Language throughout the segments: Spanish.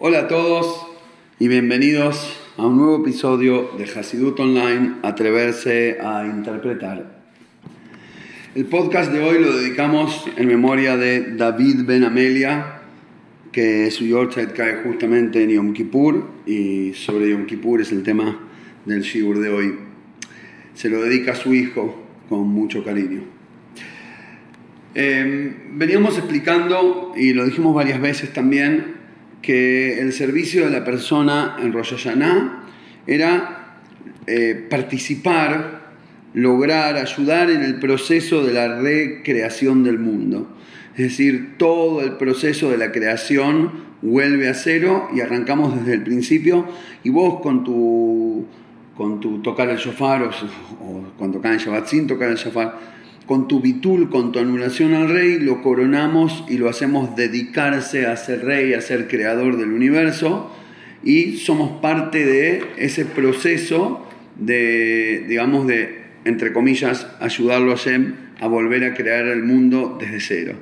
Hola a todos y bienvenidos a un nuevo episodio de Hasidut Online, Atreverse a Interpretar. El podcast de hoy lo dedicamos en memoria de David Ben Amelia, que su Yorkshire cae justamente en Yom Kippur y sobre Yom Kippur es el tema del Shigur de hoy. Se lo dedica a su hijo con mucho cariño. Eh, veníamos explicando, y lo dijimos varias veces también, que el servicio de la persona en Rosh Hashanah era eh, participar, lograr, ayudar en el proceso de la recreación del mundo. Es decir, todo el proceso de la creación vuelve a cero y arrancamos desde el principio y vos con tu, con tu tocar el shofar o, o cuando el Shabbat sin tocar el shofar, con tu bitul, con tu anulación al rey, lo coronamos y lo hacemos dedicarse a ser rey, a ser creador del universo, y somos parte de ese proceso de, digamos, de, entre comillas, ayudarlo a Shem a volver a crear el mundo desde cero.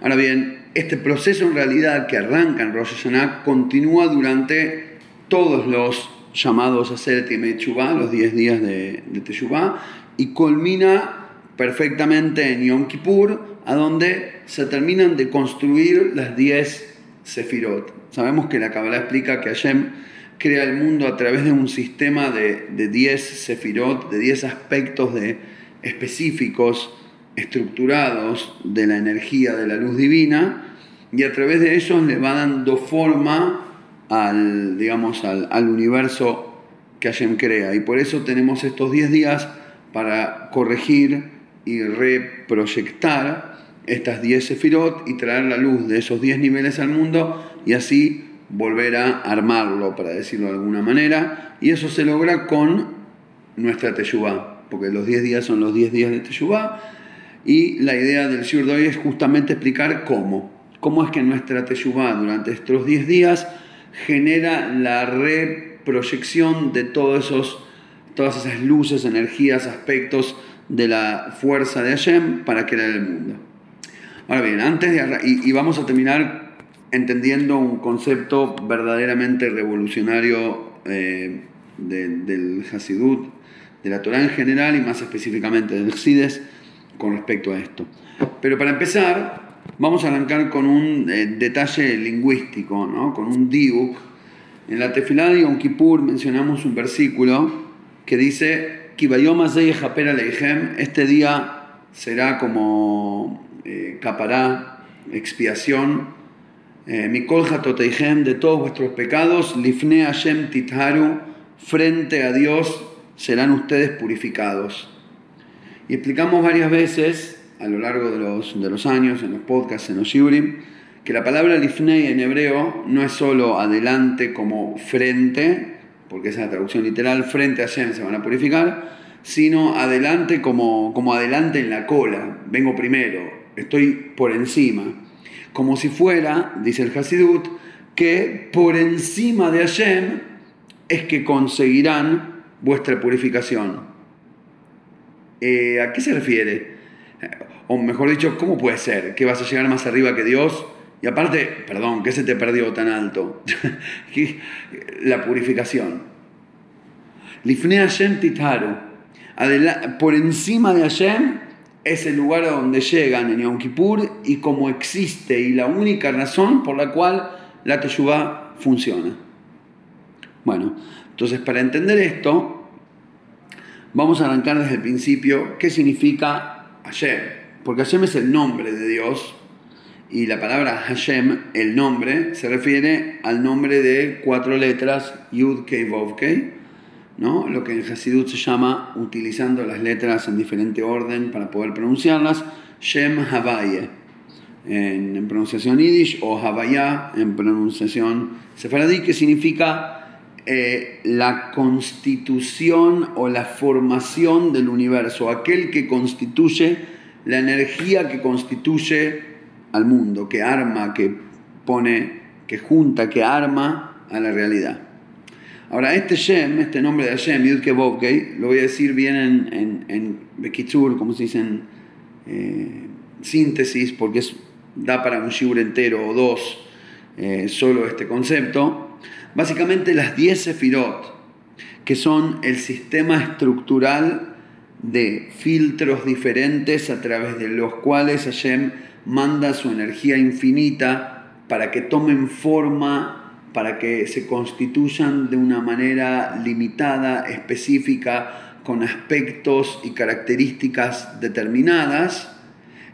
Ahora bien, este proceso en realidad que arranca en Rosh Hashanah continúa durante todos los llamados a hacer Teshuvah, los 10 días de, de Teshuvah, y culmina perfectamente en Yom Kippur, a donde se terminan de construir las 10 Sefirot. Sabemos que la Kabbalah explica que Hashem crea el mundo a través de un sistema de, 10 Sefirot, de 10 aspectos de, específicos, estructurados de la energía de la luz divina, y a través de ellos le va dando forma al, digamos, al, al universo que Hashem crea. Y por eso tenemos estos 10 días para corregir y reproyectar estas 10 sefirot y traer la luz de esos 10 niveles al mundo y así volver a armarlo, para decirlo de alguna manera. Y eso se logra con nuestra Teshuvah, porque los 10 días son los 10 días de Teshuvah. Y la idea del Shur de hoy es justamente explicar cómo. Cómo es que nuestra Teshuvah durante estos 10 días genera la reproyección de todos esos, todas esas luces, energías, aspectos de la fuerza de Hashem para crear el mundo. Ahora bien, antes de y, y vamos a terminar entendiendo un concepto verdaderamente revolucionario eh, del Hasidut, de la Torah en general y más específicamente del Sides con respecto a esto. Pero para empezar, vamos a arrancar con un eh, detalle lingüístico, ¿no? con un diuk. En la Tefilá de Yom Kippur mencionamos un versículo que dice este día será como eh, capará, expiación, eh, Mikol Hatoteihem, de todos vuestros pecados, Lifne Hashem Titharu, frente a Dios serán ustedes purificados. Y explicamos varias veces a lo largo de los, de los años, en los podcasts, en los shiurim, que la palabra Lifnei en hebreo no es solo adelante como frente, porque esa es la traducción literal, frente a Hashem se van a purificar, sino adelante como, como adelante en la cola, vengo primero, estoy por encima. Como si fuera, dice el Hasidut, que por encima de Hashem es que conseguirán vuestra purificación. Eh, ¿A qué se refiere? O mejor dicho, ¿cómo puede ser que vas a llegar más arriba que Dios? Y aparte, perdón, ¿qué se te perdió tan alto? la purificación. Lifne Hashem titaru. Por encima de Hashem es el lugar a donde llegan en Yom Kippur y como existe y la única razón por la cual la Teshuvah funciona. Bueno, entonces para entender esto, vamos a arrancar desde el principio qué significa Hashem. Porque Hashem es el nombre de Dios, y la palabra Hashem, el nombre, se refiere al nombre de cuatro letras, Yud Kei Vov Kei, ¿no? lo que en Hasidut se llama, utilizando las letras en diferente orden para poder pronunciarlas, Shem Havaye, en, pronunciación yiddish, o Havaya en pronunciación sefaradí, que significa eh, la constitución o la formación del universo, aquel que constituye la energía que constituye al mundo, que arma, que pone, que junta, que arma a la realidad. Ahora, este Shem, este nombre de Hashem, Yud lo voy a decir bien en, en, en como se dice en eh, síntesis, porque es, da para un shiur entero o dos. eh, solo este concepto. Básicamente las 10 sefirot, que son el sistema estructural de filtros diferentes a través de los cuales Hashem manda su energía infinita para que tomen forma, para que se constituyan de una manera limitada, específica, con aspectos y características determinadas.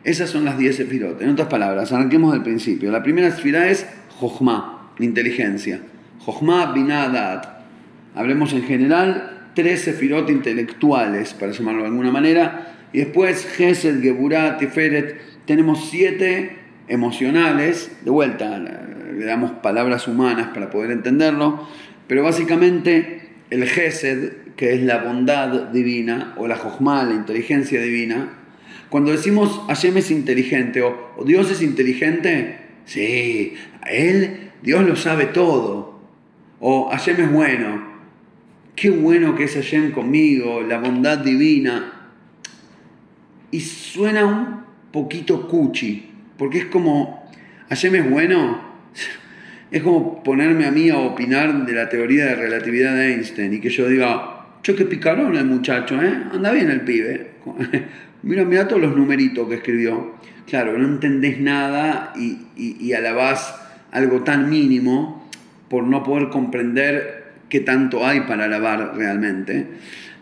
Esas son las 10 sefirot. En otras palabras, arranquemos del principio. La primera sefirá es Jochma, inteligencia. Jochma binadat. Hablemos en general tres sefirot intelectuales, para llamarlo de alguna manera. Y después Gesed, Geburat, Tiferet. Tenemos siete emocionales. De vuelta, le damos palabras humanas para poder entenderlo. Pero básicamente el Gesed, que es la bondad divina, o la Jochma, la inteligencia divina. Cuando decimos Hashem es inteligente o, o Dios es inteligente, sí, él, Dios lo sabe todo. O Hashem es bueno. Qué bueno que es Hashem conmigo, la bondad divina. Y suena un poquito cuchi, porque es como, Hashem es bueno. Es como ponerme a mí a opinar de la teoría de relatividad de Einstein y que yo diga, yo qué picarón el muchacho, ¿eh? Anda bien el pibe. mira, mira todos los numeritos que escribió. Claro, no entendés nada y, y, y alabás algo tan mínimo por no poder comprender qué tanto hay para alabar realmente.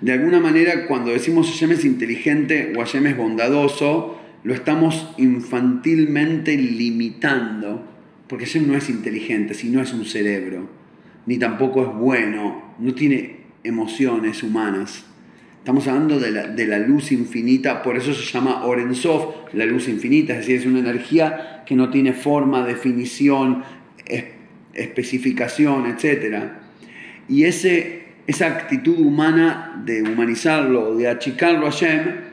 De alguna manera, cuando decimos Hashem es inteligente o Hashem es bondadoso, lo estamos infantilmente limitando, porque Hashem no es inteligente, sino es un cerebro, ni tampoco es bueno, no tiene emociones humanas. Estamos hablando de la, de la, luz infinita, por eso se llama Orensov, la luz infinita, es decir, es una energía que no tiene forma, definición, es, especificación, etc. Y ese, esa actitud humana de humanizarlo, de achicarlo a Shem,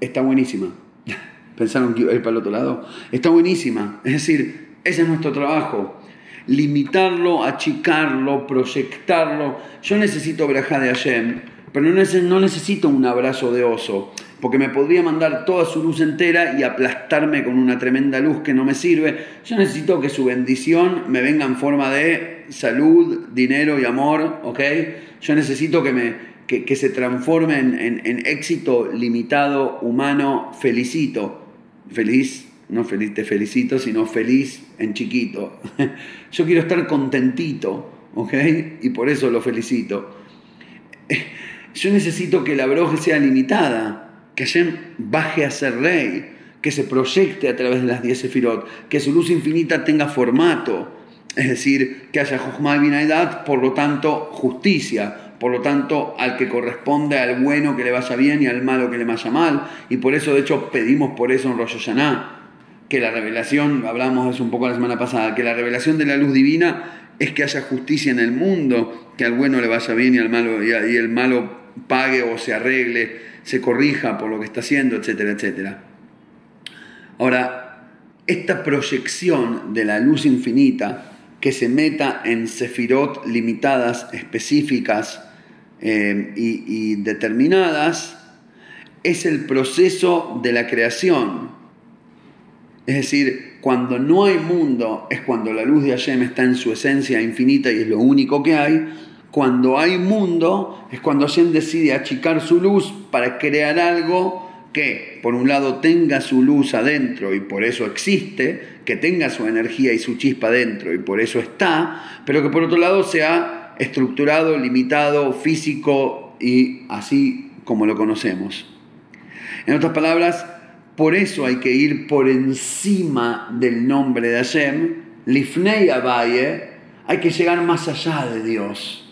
está buenísima. ¿Pensaron que iba a ir para el otro lado? Está buenísima. Es decir, ese es nuestro trabajo limitarlo, achicarlo, proyectarlo. Yo necesito braja de Hashem, pero no necesito un abrazo de oso, porque me podría mandar toda su luz entera y aplastarme con una tremenda luz que no me sirve. Yo necesito que su bendición me venga en forma de salud, dinero y amor, ¿ok? Yo necesito que, me, que, se transforme en, éxito limitado, humano, felicito. Feliz no feliz, te felicito, sino feliz en chiquito. Yo quiero estar contentito, ¿ok? Y por eso lo felicito. Yo necesito que la broje sea limitada, que Hashem baje a ser rey, que se proyecte a través de las 10 sefirot, que su luz infinita tenga formato, es decir, que haya Jochma y por lo tanto, justicia, por lo tanto, al que corresponde al bueno que le vaya bien y al malo que le vaya mal. Y por eso, de hecho, pedimos por eso en Rosh Hashanah que la revelación, hablamos eso un poco la semana pasada, que la revelación de la luz divina es que haya justicia en el mundo, que al bueno le vaya bien y al malo y, el malo pague o se arregle, se corrija por lo que está haciendo, etcétera, etcétera. Ahora, esta proyección de la luz infinita que se meta en sefirot limitadas, específicas y, y determinadas, es el proceso de la creación es decir, cuando no hay mundo es cuando la luz de Hashem está en su esencia infinita y es lo único que hay. Cuando hay mundo es cuando Hashem decide achicar su luz para crear algo que, por un lado, tenga su luz adentro y por eso existe, que tenga su energía y su chispa adentro y por eso está, pero que por otro lado sea estructurado, limitado, físico y así como lo conocemos. En otras palabras, por eso hay que ir por encima del nombre de Hashem, Lifnei Abaye, hay que llegar más allá de Dios.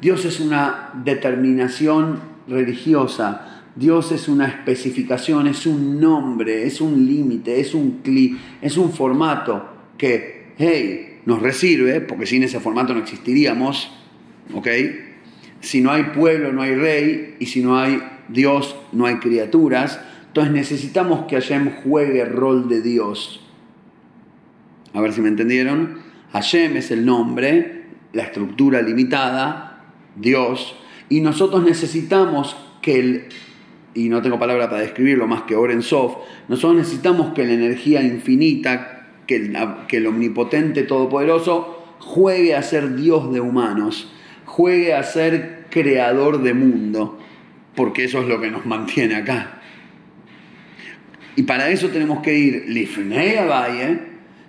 Dios es una determinación religiosa, Dios es una especificación, es un nombre, es un límite, es un cli, es un formato que, hey, nos recibe, porque sin ese formato no existiríamos, ¿ok? Si no hay pueblo, no hay rey, y si no hay Dios, no hay criaturas. Entonces necesitamos que Hashem juegue el rol de Dios. A ver si me entendieron. Hashem es el nombre, la estructura limitada, Dios, y nosotros necesitamos que el, y no tengo palabra para describirlo más que Sof, nosotros necesitamos que la energía infinita, que el, que el omnipotente todopoderoso juegue a ser Dios de humanos, juegue a ser creador de mundo, porque eso es lo que nos mantiene acá. Y para eso tenemos que ir Lifnei Valle,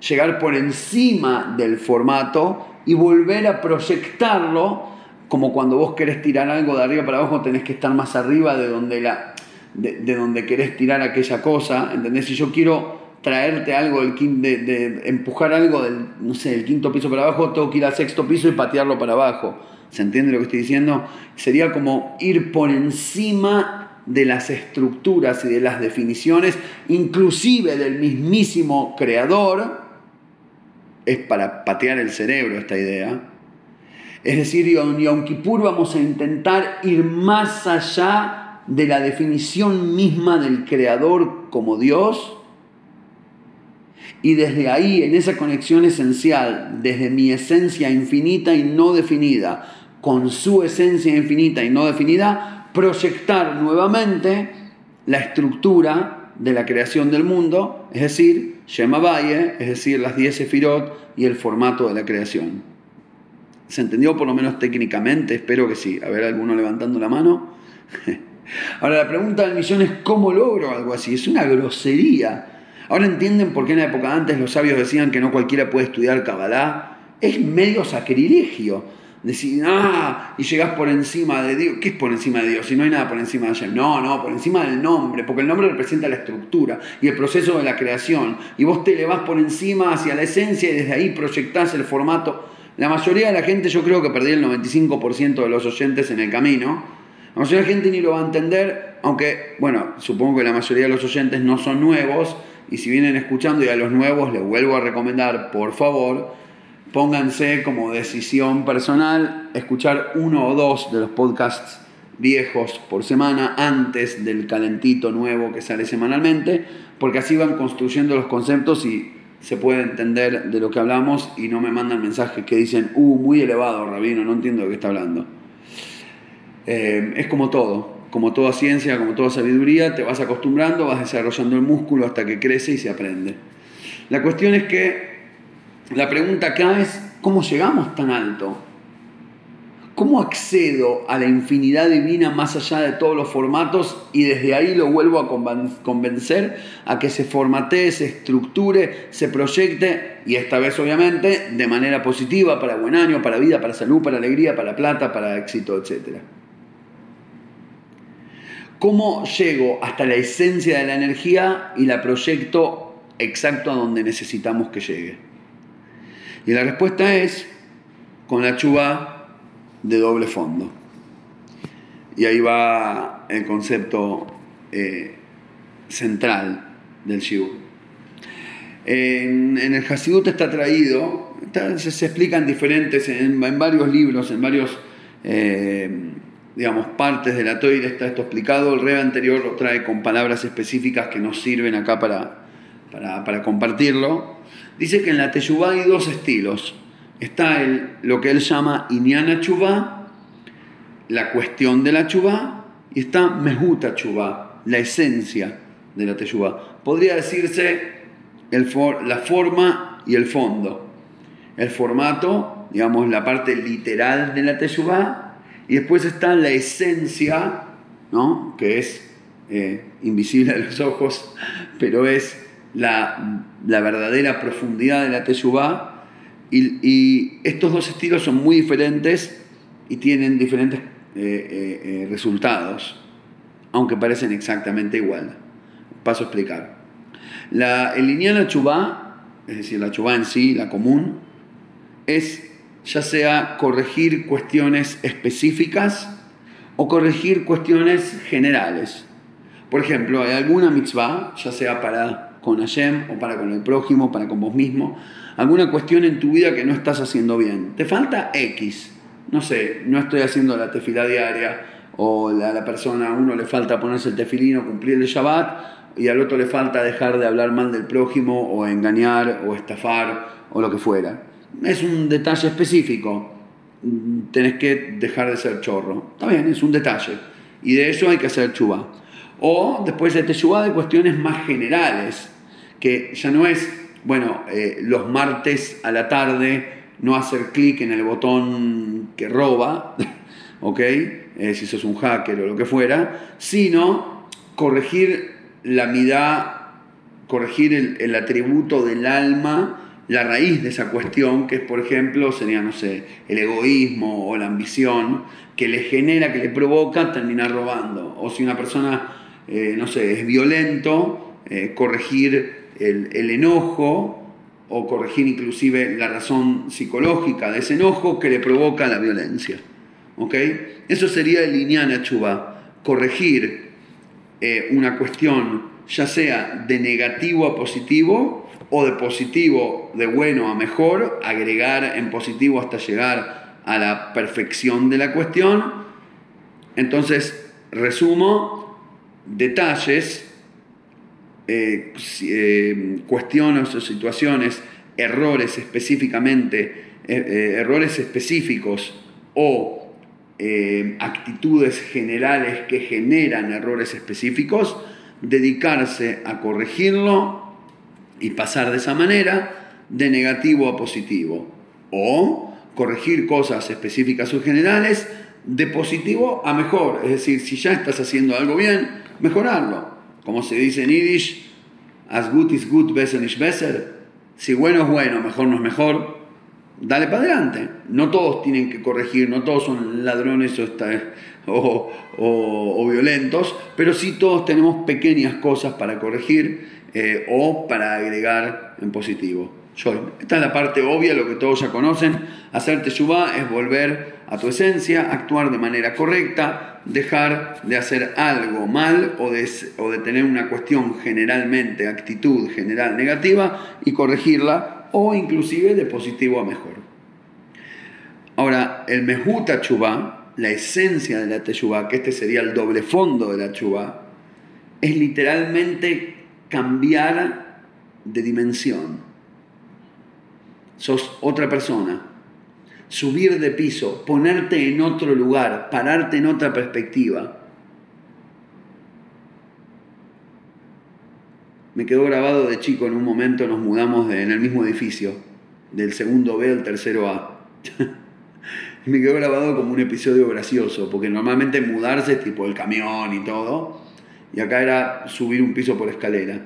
llegar por encima del formato y volver a proyectarlo como cuando vos querés tirar algo de arriba para abajo, tenés que estar más arriba de donde, la, de, donde querés tirar aquella cosa, ¿entendés? Si yo quiero traerte algo, del, de, de, empujar algo del, no sé, del quinto piso para abajo, tengo que ir al sexto piso y patearlo para abajo. ¿Se entiende lo que estoy diciendo? Sería como ir por encima de las estructuras y de las definiciones, inclusive del mismísimo creador, es para patear el cerebro esta idea. Es decir, en Yom Kippur vamos a intentar ir más allá de la definición misma del creador como Dios. Y desde ahí, en esa conexión esencial, desde mi esencia infinita y no definida, con su esencia infinita y no definida, proyectar nuevamente la estructura de la creación del mundo, es decir, Shema Valle, es decir, las 10 Sefirot y el formato de la creación. ¿Se entendió por lo menos técnicamente? Espero que sí. A ver, alguno levantando la mano. Ahora, la pregunta del millón es ¿cómo logro algo así? Es una grosería. Ahora entienden por qué en la época antes los sabios decían que no cualquiera puede estudiar Kabbalah. Es medio sacrilegio decir, ah, y llegás por encima de Dios. ¿Qué es por encima de Dios? Si no hay nada por encima de Dios. No, no, por encima del nombre, porque el nombre representa la estructura y el proceso de la creación. Y vos te elevás por encima hacia la esencia y desde ahí proyectás el formato. La mayoría de la gente, yo creo que perdí el 95% de los oyentes en el camino. La mayoría de la gente ni lo va a entender, aunque, bueno, supongo que la mayoría de los oyentes no son nuevos. Y si vienen escuchando y a los nuevos les vuelvo a recomendar, por favor, pónganse como decisión personal escuchar uno o dos de los podcasts viejos por semana antes del calentito nuevo que sale semanalmente, porque así van construyendo los conceptos y se puede entender de lo que hablamos y no me mandan mensajes que dicen, uh, muy elevado, rabino, no entiendo de qué está hablando. Eh, es como todo, como toda ciencia, como toda sabiduría, te vas acostumbrando, vas desarrollando el músculo hasta que crece y se aprende. La cuestión es que la pregunta acá es, ¿cómo llegamos tan alto? ¿Cómo accedo a la infinidad divina más allá de todos los formatos y desde ahí lo vuelvo a convencer a que se formatee, se estructure, se proyecte y esta vez obviamente de manera positiva para buen año, para vida, para salud, para alegría, para plata, para éxito, etc. ¿Cómo llego hasta la esencia de la energía y la proyecto exacto a donde necesitamos que llegue? Y la respuesta es con la chuva de doble fondo. Y ahí va el concepto eh, central del Shiur. En, el Hasidut está traído, se, explican diferentes, en, varios libros, en varios, eh, digamos, partes de la Toira está esto explicado. El rey anterior lo trae con palabras específicas que nos sirven acá para, para, para compartirlo. Dice que en la Teshuvah hay dos estilos. Está lo que él llama Inyana Chubá, la cuestión de la Chubá, y está Mehuta Chubá, la esencia de la Teshuvah. Podría decirse la forma y el fondo. El formato, digamos, la parte literal de la Teshuvah, y después está la esencia, ¿no? que es eh, invisible a los ojos, pero es la, verdadera profundidad de la Teshuvah. Y, estos dos estilos son muy diferentes y tienen diferentes eh, eh, eh, resultados, aunque parecen exactamente igual. Paso a explicar. La, el lineal Chubá, es decir, la Chubá en sí, la común, es ya sea corregir cuestiones específicas o corregir cuestiones generales. Por ejemplo, hay alguna mitzvah, ya sea para con Hashem o para con el prójimo, para con vos mismo, alguna cuestión en tu vida que no estás haciendo bien. Te falta X, no sé, no estoy haciendo la tefila diaria o a la persona, a uno le falta ponerse el tefilino, cumplir el Shabbat y al otro le falta dejar de hablar mal del prójimo o engañar o estafar o lo que fuera. Es un detalle específico, tenés que dejar de ser chorro. Está bien, es un detalle. Y de eso hay que hacer chubá. O después de Teshuvah de cuestiones más generales, que ya no es bueno, eh, los martes a la tarde no hacer clic en el botón que roba, ¿ok? Eh, si sos un hacker o lo que fuera, sino corregir la mitad, corregir el, el atributo del alma la raíz de esa cuestión, que es, por ejemplo, sería, no sé, el egoísmo o la ambición, que le genera, que le provoca terminar robando. O si una persona, eh, no sé, es violento, eh, corregir el, el, enojo o corregir inclusive la razón psicológica de ese enojo que le provoca la violencia. ¿Ok? Eso sería el Iñana Chuba, corregir eh, una cuestión ya sea de negativo a positivo o de positivo, de bueno a mejor, agregar en positivo hasta llegar a la perfección de la cuestión. Entonces, resumo, detalles, eh, eh, cuestiones o situaciones, errores específicamente, eh, errores específicos o actitudes generales que generan errores específicos, dedicarse a corregirlo y pasar de esa manera de negativo a positivo. O corregir cosas específicas o generales de positivo a mejor. Es decir, si ya estás haciendo algo bien, mejorarlo. Como se dice en Yiddish, as good is good, besser is besser. Si bueno es bueno, mejor no es mejor, dale para adelante. No todos tienen que corregir, no todos son ladrones o, o violentos, pero sí todos tenemos pequeñas cosas para corregir eh, o para agregar en positivo. Esta es la parte obvia, lo que todos ya conocen. Hacer teshuvah es volver a tu esencia, actuar de manera correcta, dejar de hacer algo mal o de, tener una cuestión generalmente, actitud general negativa y corregirla o inclusive de positivo a mejor. Ahora, el mehuta chubá, la esencia de la teshuvah, que este sería el doble fondo de la chubá, es literalmente cambiar de dimensión. Sos otra persona. Subir de piso, ponerte en otro lugar, pararte en otra perspectiva. Me quedó grabado de chico en un momento, nos mudamos en el mismo edificio, del segundo B al tercero A. me quedó grabado como un episodio gracioso, porque normalmente mudarse es tipo el camión y todo, y acá era subir un piso por escalera.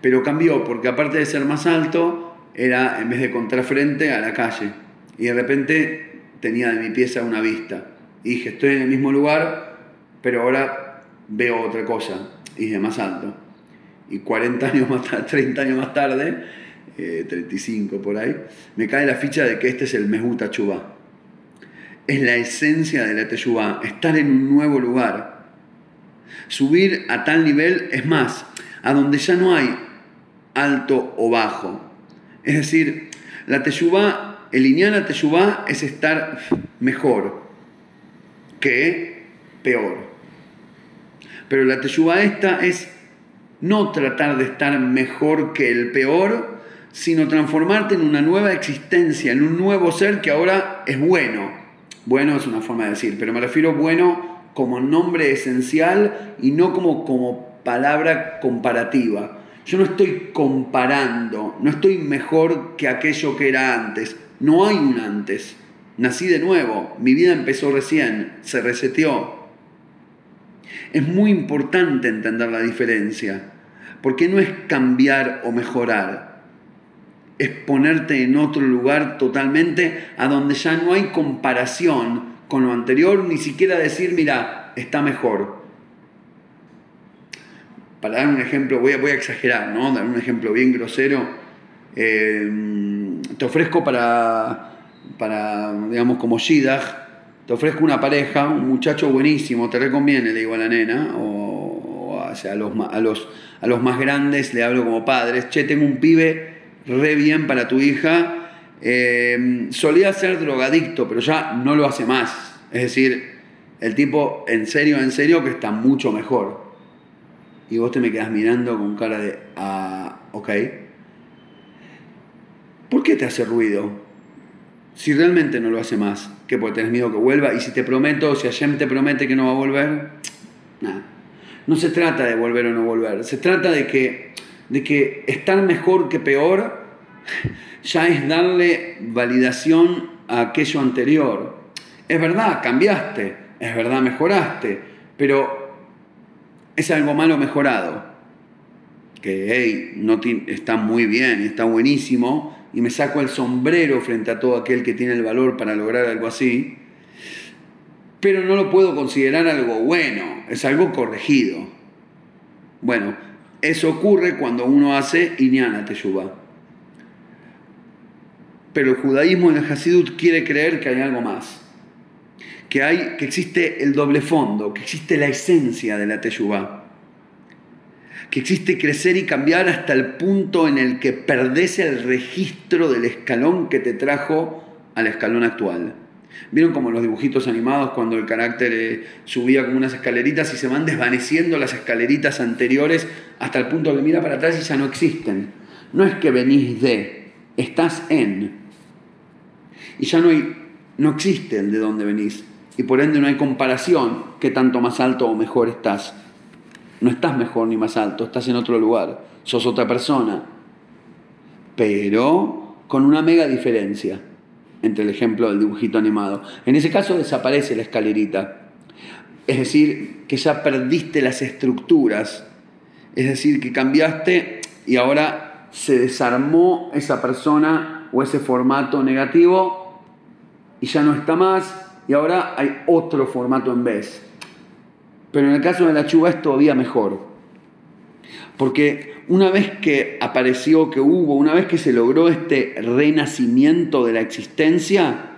Pero cambió porque aparte de ser más alto, era en vez de contrafrente a la calle. Y de repente tenía de mi pieza una vista. Y dije, estoy en el mismo lugar, pero ahora veo otra cosa. Y de más alto. Y 40 años más tarde, 30 años más tarde, 35 eh, por ahí, me cae la ficha de que este es el Mehuta Chubá. Es la esencia de la Teshuvá, estar en un nuevo lugar Subir a tal nivel es más, a donde ya no hay alto o bajo. Es decir, la teyubá, el lineal teyubá es estar mejor que peor. Pero la teyubá esta es no tratar de estar mejor que el peor, sino transformarte en una nueva existencia, en un nuevo ser que ahora es bueno. Bueno es una forma de decir, pero me refiero bueno como nombre esencial y no como, como palabra comparativa. Yo no estoy comparando, no estoy mejor que aquello que era antes. No hay un antes. Nací de nuevo, mi vida empezó recién, se reseteó. Es muy importante entender la diferencia, porque no es cambiar o mejorar, es ponerte en otro lugar totalmente a donde ya no hay comparación con lo anterior, ni siquiera decir, mira, está mejor. Para dar un ejemplo, voy a, exagerar, ¿no? Dar un ejemplo bien grosero. Eh, te ofrezco para, para, digamos, como Shidach, te ofrezco una pareja, un muchacho buenísimo, te reconviene, le digo a la nena, o, a, los, a, los, a los más grandes le hablo como padres, che, tengo un pibe re bien para tu hija, eh, solía ser drogadicto, pero ya no lo hace más. Es decir, el tipo, en serio, en serio, que está mucho mejor. Y vos te me quedas mirando con cara de, ah, ok. ¿Por qué te hace ruido? Si realmente no lo hace más, que porque tenés miedo que vuelva, y si te prometo, si Hashem te promete que no va a volver, nada. No se trata de volver o no volver, se trata de que de que estar mejor que peor ya es darle validación a aquello anterior. Es verdad, cambiaste, es verdad, mejoraste, pero es algo malo mejorado. Que, hey, no está muy bien, está buenísimo, y me saco el sombrero frente a todo aquel que tiene el valor para lograr algo así, pero no lo puedo considerar algo bueno, es algo corregido. Bueno, eso ocurre cuando uno hace Inyana Teshuvah. Pero el judaísmo en el Hasidut quiere creer que hay algo más. Que, hay, que existe el doble fondo, que existe la esencia de la Teshuvah. Que existe crecer y cambiar hasta el punto en el que perdés el registro del escalón que te trajo al escalón actual. ¿Vieron como los dibujitos animados cuando el carácter eh, subía como unas escaleritas y se van desvaneciendo las escaleritas anteriores hasta el punto que mira para atrás y ya no existen? No es que venís de, estás en. Y ya no, hay, no existe el de dónde venís. Y por ende no hay comparación que tanto más alto o mejor estás. No estás mejor ni más alto, estás en otro lugar. Sos otra persona. Pero con una mega diferencia entre el ejemplo del dibujito animado. En ese caso desaparece la escalerita. Es decir, que ya perdiste las estructuras. Es decir, que cambiaste y ahora se desarmó esa persona o ese formato negativo y ya no está más y ahora hay otro formato en vez. Pero en el caso de la chuva es todavía mejor. Porque una vez que apareció, que hubo, una vez que se logró este renacimiento de la existencia,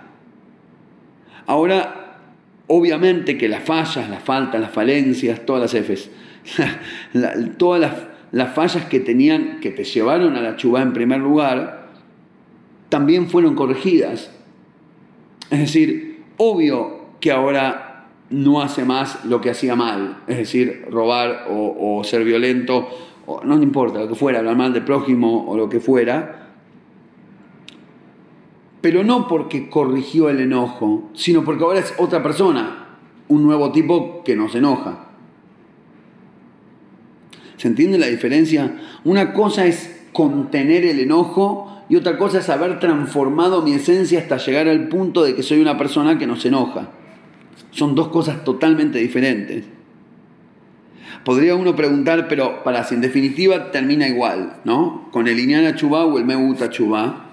ahora obviamente que las fallas, las faltas, las falencias, todas las Fs, todas las, fallas que tenían, que te llevaron a la chubá en primer lugar, también fueron corregidas. Es decir, obvio que ahora no hace más lo que hacía mal, es decir, robar o, o ser violento no importa lo que fuera, hablar mal del prójimo o lo que fuera, pero no porque corrigió el enojo, sino porque ahora es otra persona, un nuevo tipo que nos enoja. ¿Se entiende la diferencia? Una cosa es contener el enojo y otra cosa es haber transformado mi esencia hasta llegar al punto de que soy una persona que nos enoja. Son dos cosas totalmente diferentes. Podría uno preguntar, pero para si en definitiva termina igual, ¿no? Con el Iñana Chubá o el Meguta Chubá.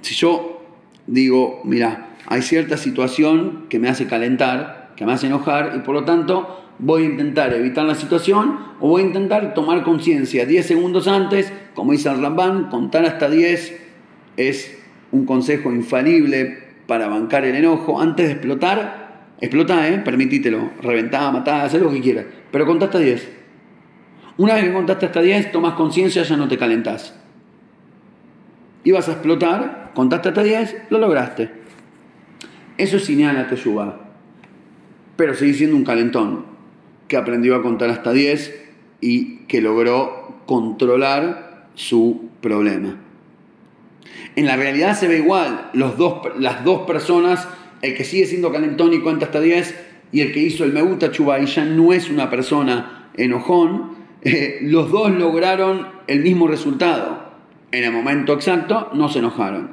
Si yo digo, mira, hay cierta situación que me hace calentar, que me hace enojar, y por lo tanto voy a intentar evitar la situación o voy a intentar tomar conciencia 10 segundos antes, como dice el Ramban, contar hasta 10 es un consejo infalible para bancar el enojo antes de explotar Explota, ¿eh? Permitítelo. Reventá, matá, haz lo que quieras. Pero contaste hasta 10. Una vez que contaste hasta 10, tomas conciencia, ya no te calentás. Ibas a explotar, contaste hasta 10, lo lograste. Eso es señala Teshuvah. Pero sigue siendo un calentón que aprendió a contar hasta 10 y que logró controlar su problema. En la realidad se ve igual. Los dos, las dos personas el que sigue siendo calentón y cuenta hasta 10 y el que hizo el me gusta y ya no es una persona enojón, eh, los dos lograron el mismo resultado. En el momento exacto no se enojaron.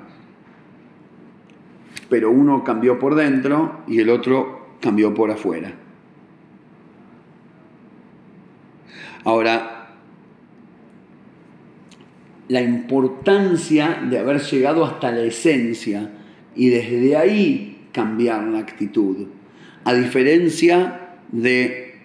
Pero uno cambió por dentro y el otro cambió por afuera. Ahora, la importancia de haber llegado hasta la esencia y desde ahí cambiar la actitud. A diferencia de,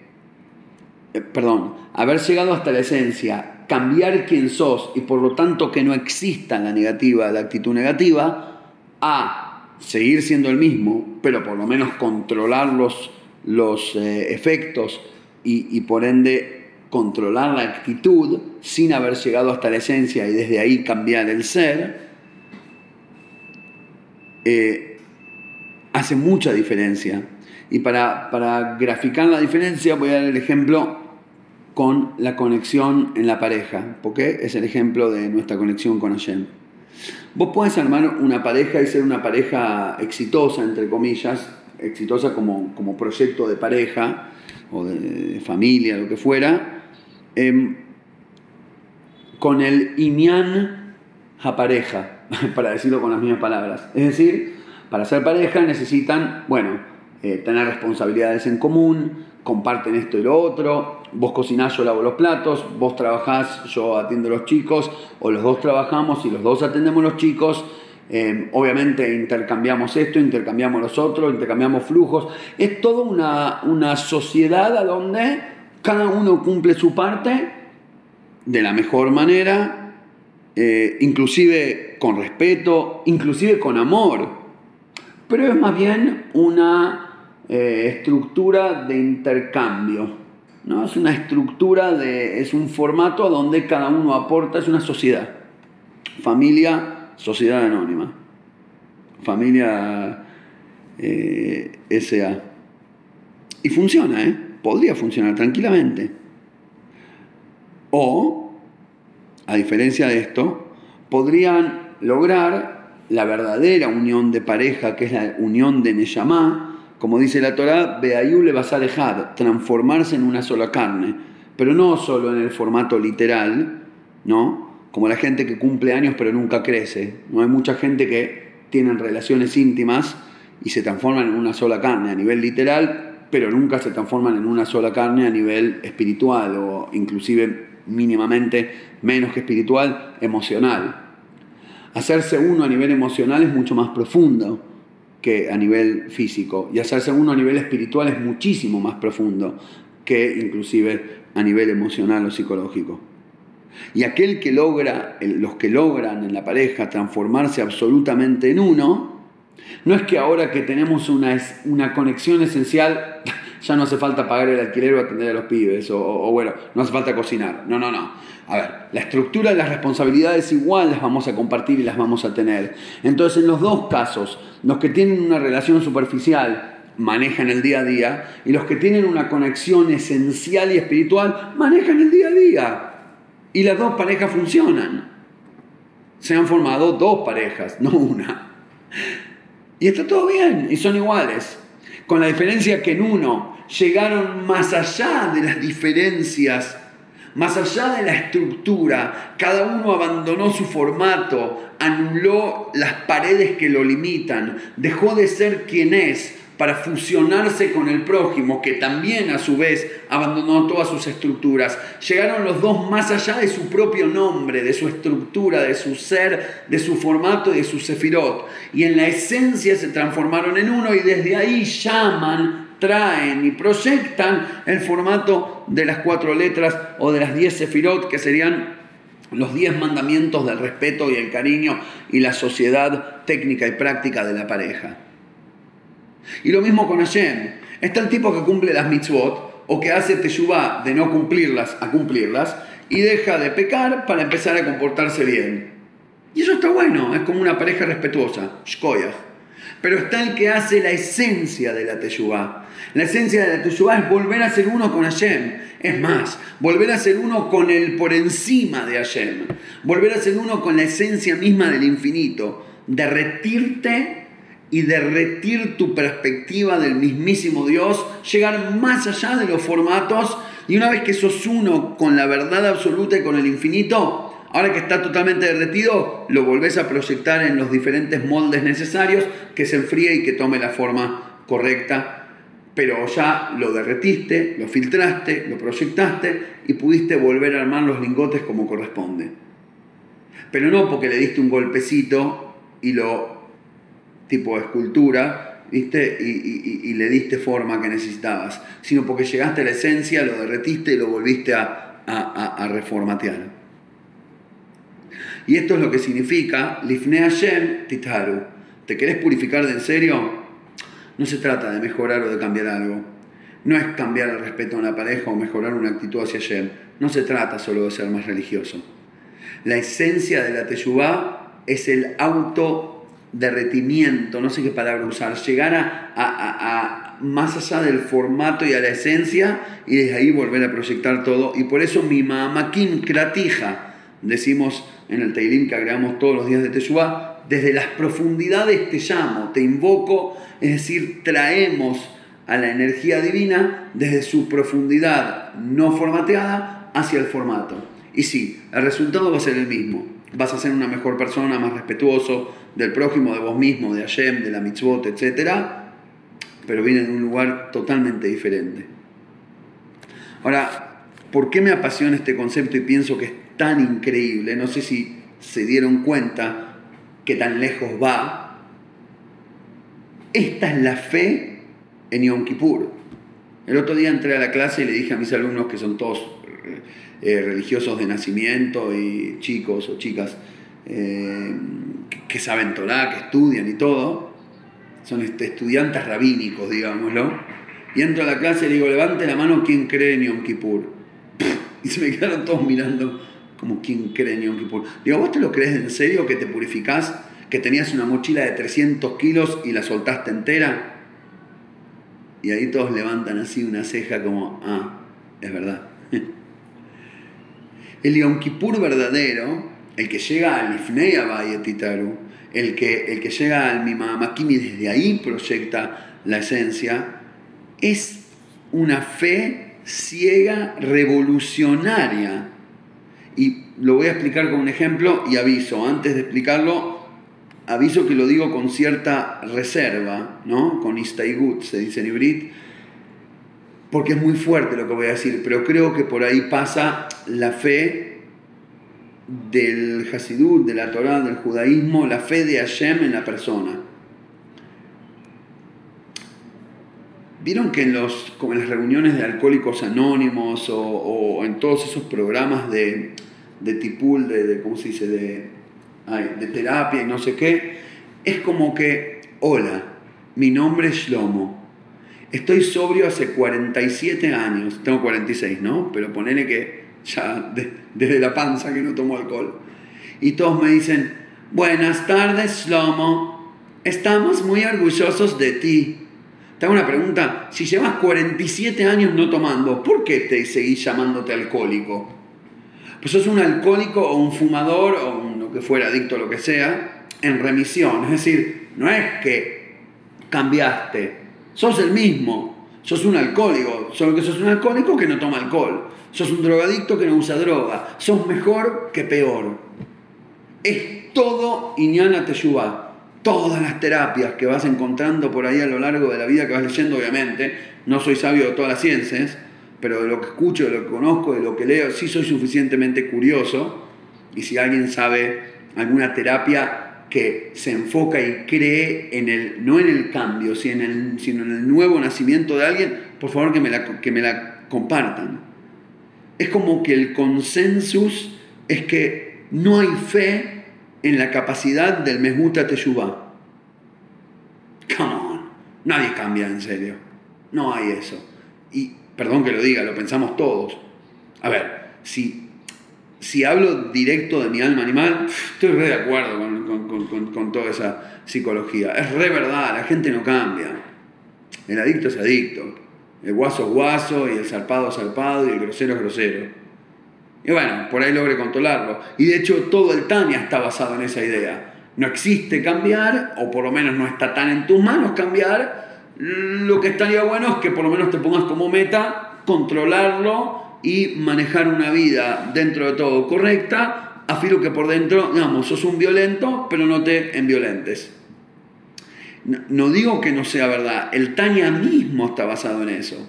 eh, perdón, haber llegado hasta la esencia, cambiar quién sos y por lo tanto que no exista la negativa, la actitud negativa, a seguir siendo el mismo, pero por lo menos controlar los, los eh, efectos y, por ende controlar la actitud sin haber llegado hasta la esencia y desde ahí cambiar el ser, eh, hace mucha diferencia. Y para, para graficar la diferencia voy a dar el ejemplo con la conexión en la pareja, porque es el ejemplo de nuestra conexión con Hashem. Vos podés armar una pareja y ser una pareja exitosa, entre comillas, exitosa como, como proyecto de pareja o de, familia, lo que fuera, em, con el iñán a pareja, para decirlo con las mismas palabras. Es decir, para ser pareja necesitan, bueno, eh, tener responsabilidades en común, comparten esto y lo otro, vos cocinás, yo lavo los platos, vos trabajás, yo atiendo a los chicos, o los dos trabajamos y los dos atendemos a los chicos, eh, obviamente intercambiamos esto, intercambiamos los otros, intercambiamos flujos, es toda una, una sociedad a donde cada uno cumple su parte de la mejor manera, eh, inclusive con respeto, inclusive con amor, pero es más bien una eh, estructura de intercambio. ¿no? Es una estructura, de, es un formato donde cada uno aporta, es una sociedad. Familia, sociedad anónima. Familia eh, SA. Y funciona, ¿eh? Podría funcionar tranquilamente. O, a diferencia de esto, podrían lograr la verdadera unión de pareja, que es la unión de Neyamá, como dice la Torah, Beayú le vas a dejar transformarse en una sola carne, pero no solo en el formato literal, ¿no? Como la gente que cumple años pero nunca crece. No hay mucha gente que tienen relaciones íntimas y se transforman en una sola carne a nivel literal, pero nunca se transforman en una sola carne a nivel espiritual o inclusive mínimamente menos que espiritual, emocional. Hacerse uno a nivel emocional es mucho más profundo que a nivel físico. Y hacerse uno a nivel espiritual es muchísimo más profundo que inclusive a nivel emocional o psicológico. Y aquel que logra, los que logran en la pareja transformarse absolutamente en uno, no es que ahora que tenemos una, una conexión esencial, ya no hace falta pagar el alquiler o atender a los pibes, o, o bueno, no hace falta cocinar. No, no, no. A ver, la estructura de las responsabilidades igual las vamos a compartir y las vamos a tener. Entonces, en los dos casos, los que tienen una relación superficial manejan el día a día y los que tienen una conexión esencial y espiritual manejan el día a día. Y las dos parejas funcionan. Se han formado dos parejas, no una. Y está todo bien y son iguales. Con la diferencia que en uno llegaron más allá de las diferencias más allá de la estructura, cada uno abandonó su formato, anuló las paredes que lo limitan, dejó de ser quien es para fusionarse con el prójimo, que también a su vez abandonó todas sus estructuras. Llegaron los dos más allá de su propio nombre, de su estructura, de su ser, de su formato y de su sefirot. Y en la esencia se transformaron en uno y desde ahí llaman traen y proyectan el formato de las cuatro letras o de las diez sefirot, que serían los diez mandamientos del respeto y el cariño y la sociedad técnica y práctica de la pareja. Y lo mismo con Hashem. Está el tipo que cumple las mitzvot o que hace teshuvah de no cumplirlas a cumplirlas y deja de pecar para empezar a comportarse bien. Y eso está bueno, es como una pareja respetuosa, shkoyach. Pero está el que hace la esencia de la Teshuvah. La esencia de la Teshuvah es volver a ser uno con Hashem. Es más, volver a ser uno con el por encima de Hashem. Volver a ser uno con la esencia misma del infinito. Derretirte y derretir tu perspectiva del mismísimo Dios. Llegar más allá de los formatos. Y una vez que sos uno con la verdad absoluta y con el infinito, Ahora que está totalmente derretido, lo volvés a proyectar en los diferentes moldes necesarios, que se enfríe y que tome la forma correcta. Pero ya lo derretiste, lo filtraste, lo proyectaste y pudiste volver a armar los lingotes como corresponde. Pero no porque le diste un golpecito y lo tipo escultura, ¿viste? Y, le diste forma que necesitabas, sino porque llegaste a la esencia, lo derretiste y lo volviste a, reformatear. Y esto es lo que significa Lifne Hashem Titaru. ¿Te querés purificar de en serio? No se trata de mejorar o de cambiar algo. No es cambiar el respeto a una pareja o mejorar una actitud hacia Hashem. No se trata solo de ser más religioso. La esencia de la Teshuvah es el autoderretimiento, no sé qué palabra usar, llegar a, a, más allá del formato y a la esencia y desde ahí volver a proyectar todo. Y por eso mi mamakim kratija, decimos en el Teilim que agregamos todos los días de Teshuvah, desde las profundidades te llamo, te invoco, es decir, traemos a la energía divina desde su profundidad no formateada hacia el formato. Y sí, el resultado va a ser el mismo. Vas a ser una mejor persona, más respetuoso del prójimo, de vos mismo, de Hashem, de la mitzvot, etc. Pero viene de un lugar totalmente diferente. Ahora, ¿por qué me apasiona este concepto y pienso que es tan increíble? No sé si se dieron cuenta que tan lejos va. Esta es la fe en Yom Kippur. El otro día entré a la clase y le dije a mis alumnos que son todos eh, religiosos de nacimiento y chicos o chicas eh, que, saben Torah, que estudian y todo, son este, estudiantes rabínicos, digámoslo, y entro a la clase y digo, levante la mano quien cree en Yom Kippur. Y se me quedaron todos mirando como quien cree en Yom Kippur. Digo, ¿vos te lo crees en serio que te purificás? ¿Que tenías una mochila de 300 kilos y la soltaste entera? Y ahí todos levantan así una ceja como, ah, es verdad. El Yom Kippur verdadero, el que llega al Ifnei Abayetitaru, el que, el que llega al Mimamakimi desde ahí proyecta la esencia, es una fe ciega, revolucionaria. Y lo voy a explicar con un ejemplo y aviso, antes de explicarlo, aviso que lo digo con cierta reserva, ¿no? Con istaigut, se dice en ibrit, porque es muy fuerte lo que voy a decir, pero creo que por ahí pasa la fe del Hasidut, de la Torah, del judaísmo, la fe de Hashem en la persona. Vieron que en, los, como en las reuniones de alcohólicos anónimos o, en todos esos programas de, de tipul, de, ¿cómo se dice?, de, de terapia y no sé qué, es como que, hola, mi nombre es Shlomo, Estoy sobrio hace 47 años, tengo 46, ¿no? Pero ponele que ya desde la panza que no tomo alcohol. Y todos me dicen, buenas tardes, Shlomo, estamos muy orgullosos de ti. Te hago una pregunta, si llevas 47 años no tomando, ¿por qué te seguís llamándote alcohólico? Pues sos un alcohólico o un fumador o lo que fuera, adicto o lo que sea, en remisión. Es decir, no es que cambiaste, sos el mismo. Sos un alcohólico, solo que sos un alcohólico que no toma alcohol. Sos un drogadicto que no usa droga. Sos mejor que peor. Es todo Iñana Teshuvah. Todas las terapias que vas encontrando por ahí a lo largo de la vida que vas leyendo, obviamente. No soy sabio de todas las ciencias, pero de lo que escucho, de lo que conozco, de lo que leo, sí soy suficientemente curioso. Y si alguien sabe alguna terapia que se enfoca y cree en el, no en el cambio, sino en el, nuevo nacimiento de alguien, por favor que me, la, que me la compartan. Es como que el consensus es que no hay fe en la capacidad del Mehuta Teshuvah. Come on, nadie cambia en serio. No hay eso. Y perdón que lo diga, lo pensamos todos. A ver, si si hablo directo de mi alma animal, estoy re de acuerdo con, toda esa psicología. Es re verdad, la gente no cambia. El adicto es adicto. El guaso es guaso y el zarpado es zarpado y el grosero es grosero. Y bueno, por ahí logré controlarlo. Y de hecho todo el Tania está basado en esa idea. No existe cambiar, o por lo menos no está tan en tus manos cambiar. Lo que estaría bueno es que por lo menos te pongas como meta controlarlo y manejar una vida dentro de todo correcta, afirmo que por dentro, digamos, sos un violento, pero no te enviolentes. No, no digo que no sea verdad, el Tania mismo está basado en eso.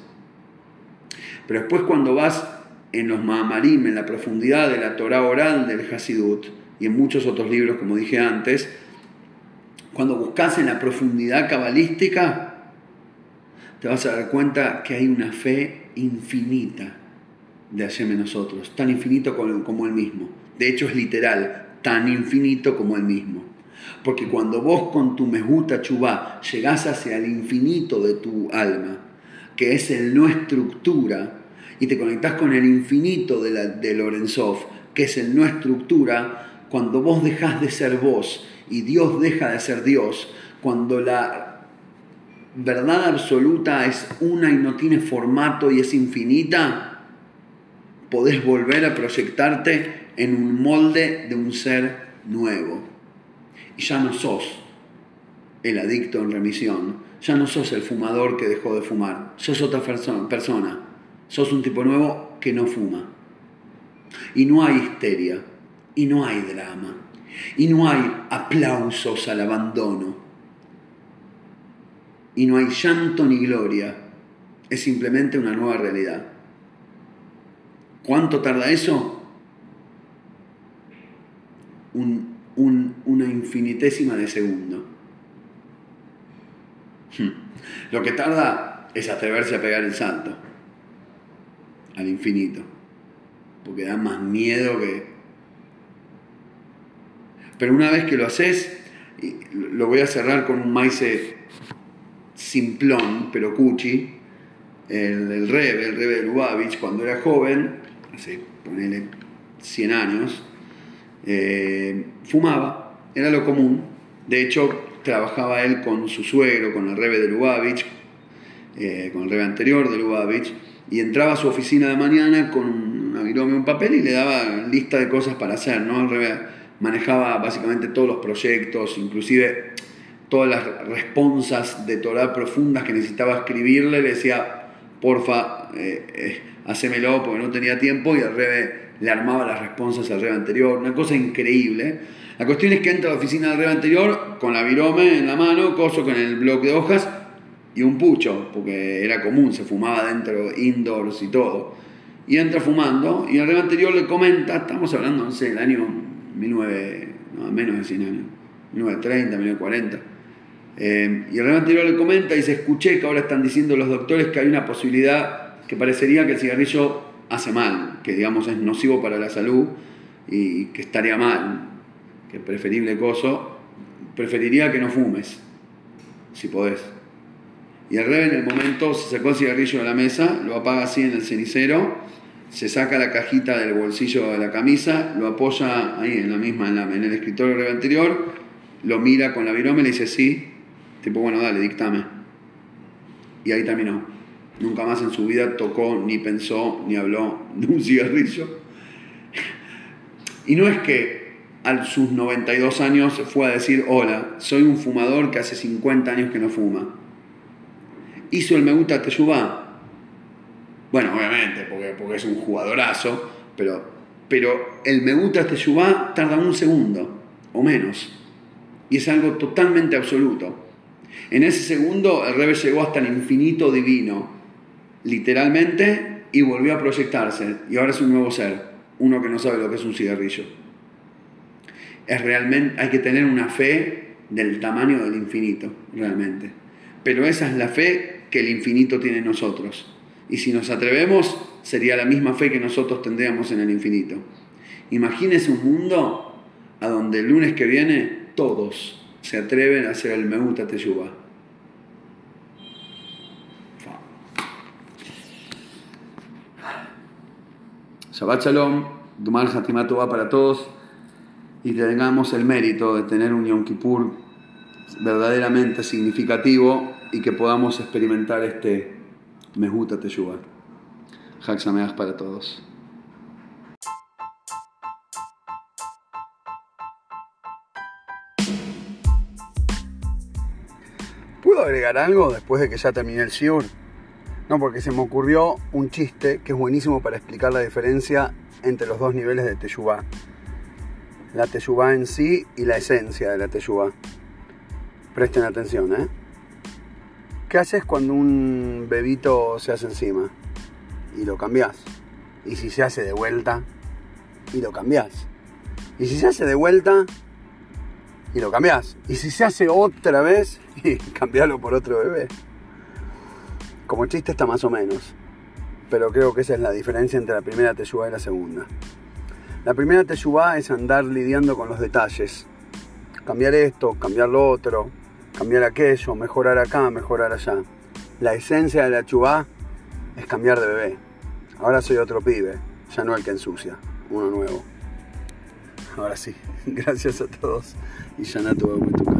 Pero después cuando vas en los Mahamarim, en la profundidad de la Torah oral del Hasidut y en muchos otros libros, como dije antes, cuando buscas en la profundidad cabalística, te vas a dar cuenta que hay una fe infinita de Hashem nosotros, tan infinito como Él mismo. De hecho es literal, tan infinito como Él mismo. Porque cuando vos con tu mejuta chubá llegás hacia el infinito de tu alma, que es el no estructura, y te conectás con el infinito de, la, de Lorenzov, que es el no estructura, cuando vos dejás de ser vos y Dios deja de ser Dios, cuando la verdad absoluta es una y no tiene formato y es infinita, podés volver a proyectarte en un molde de un ser nuevo. Y ya no sos el adicto en remisión, ya no sos el fumador que dejó de fumar, sos otra persona, sos un tipo nuevo que no fuma. Y no hay histeria, y no hay drama, y no hay aplausos al abandono, y no hay llanto ni gloria, es simplemente una nueva realidad. ¿Cuánto tarda eso? una infinitésima de segundo. Hmm. Lo que tarda es atreverse a pegar el salto al infinito, porque da más miedo que... Pero una vez que lo haces, lo voy a cerrar con un maíz simplón, pero cuchi, el, el Rebe, el Rebe de Lubavitch, cuando era joven, ponele 100 años, eh, fumaba, era lo común. De hecho, trabajaba él con su suegro, con el Rebe de Lubavitch, eh, con el Rebe anterior de Lubavitch, y entraba a su oficina de mañana con un virome, un papel y le daba lista de cosas para hacer, ¿no? Manejaba básicamente todos los proyectos, inclusive todas las responsas de Torah profundas que necesitaba escribirle, le decía, porfa, eh, eh, hacémelo porque no tenía tiempo, y el Rebe le armaba las responsas al rey anterior, una cosa increíble. La cuestión es que entra a la oficina del rey anterior con la virome en la mano, coso con el bloque de hojas y un pucho, porque era común, se fumaba dentro, indoors y todo. Y entra fumando y el rey anterior le comenta, estamos hablando, no sé, del año 19, no, menos de 100 años, 1930, 1940. Eh, y el rey anterior le comenta y dice, escuché que ahora están diciendo los doctores que hay una posibilidad que parecería que el cigarrillo hace mal, que digamos es nocivo para la salud y que estaría mal, que es preferible coso, preferiría que no fumes, si podés. Y el rey en el momento se sacó el cigarrillo de la mesa, lo apaga así en el cenicero, se saca la cajita del bolsillo de la camisa, lo apoya ahí en la misma, en, el escritorio del anterior, lo mira con la virome y dice sí, tipo, bueno, dale, dictame. Y ahí terminó. Nunca más en su vida tocó, ni pensó, ni habló de un cigarrillo. Y no es que a sus 92 años fue a decir, hola, soy un fumador que hace 50 años que no fuma. Hizo el me gusta. Bueno, obviamente, porque, porque es un jugadorazo, pero, pero el me gusta Teyubá tarda un segundo o menos. Y es algo totalmente absoluto. En ese segundo el Rebe llegó hasta el infinito divino literalmente, y volvió a proyectarse. Y ahora es un nuevo ser, uno que no sabe lo que es un cigarrillo. Es realmente, hay que tener una fe del tamaño del infinito, realmente. Pero esa es la fe que el infinito tiene en nosotros. Y si nos atrevemos, sería la misma fe que nosotros tendríamos en el infinito. Imagínese un mundo a donde el lunes que viene todos se atreven a hacer el Meuta Teyuba Shabbat Shalom, va para todos y tengamos el mérito de tener un Yom Kippur verdaderamente significativo y que podamos experimentar este Mehuta Teshuvah. Hak para todos. ¿Puedo agregar algo después de que ya terminé el Shiur? No, porque se me ocurrió un chiste que es buenísimo para explicar la diferencia entre los dos niveles de Teshuvah. La Teshuvah en sí y la esencia de la Teshuvah. Presten atención, ¿eh? ¿Qué haces cuando un bebito se hace encima? Y lo cambias. Y si se hace de vuelta, y lo cambias. Y si se hace de vuelta, y lo cambias. Y si se hace otra vez, y cambialo por otro bebé. Como chiste está más o menos, pero creo que esa es la diferencia entre la primera teyubá y la segunda. La primera teyubá es andar lidiando con los detalles. Cambiar esto, cambiar lo otro, cambiar aquello, mejorar acá, mejorar allá. La esencia de la chubá es cambiar de bebé. Ahora soy otro pibe, ya no el que ensucia, uno nuevo. Ahora sí, gracias a todos y ya no tuve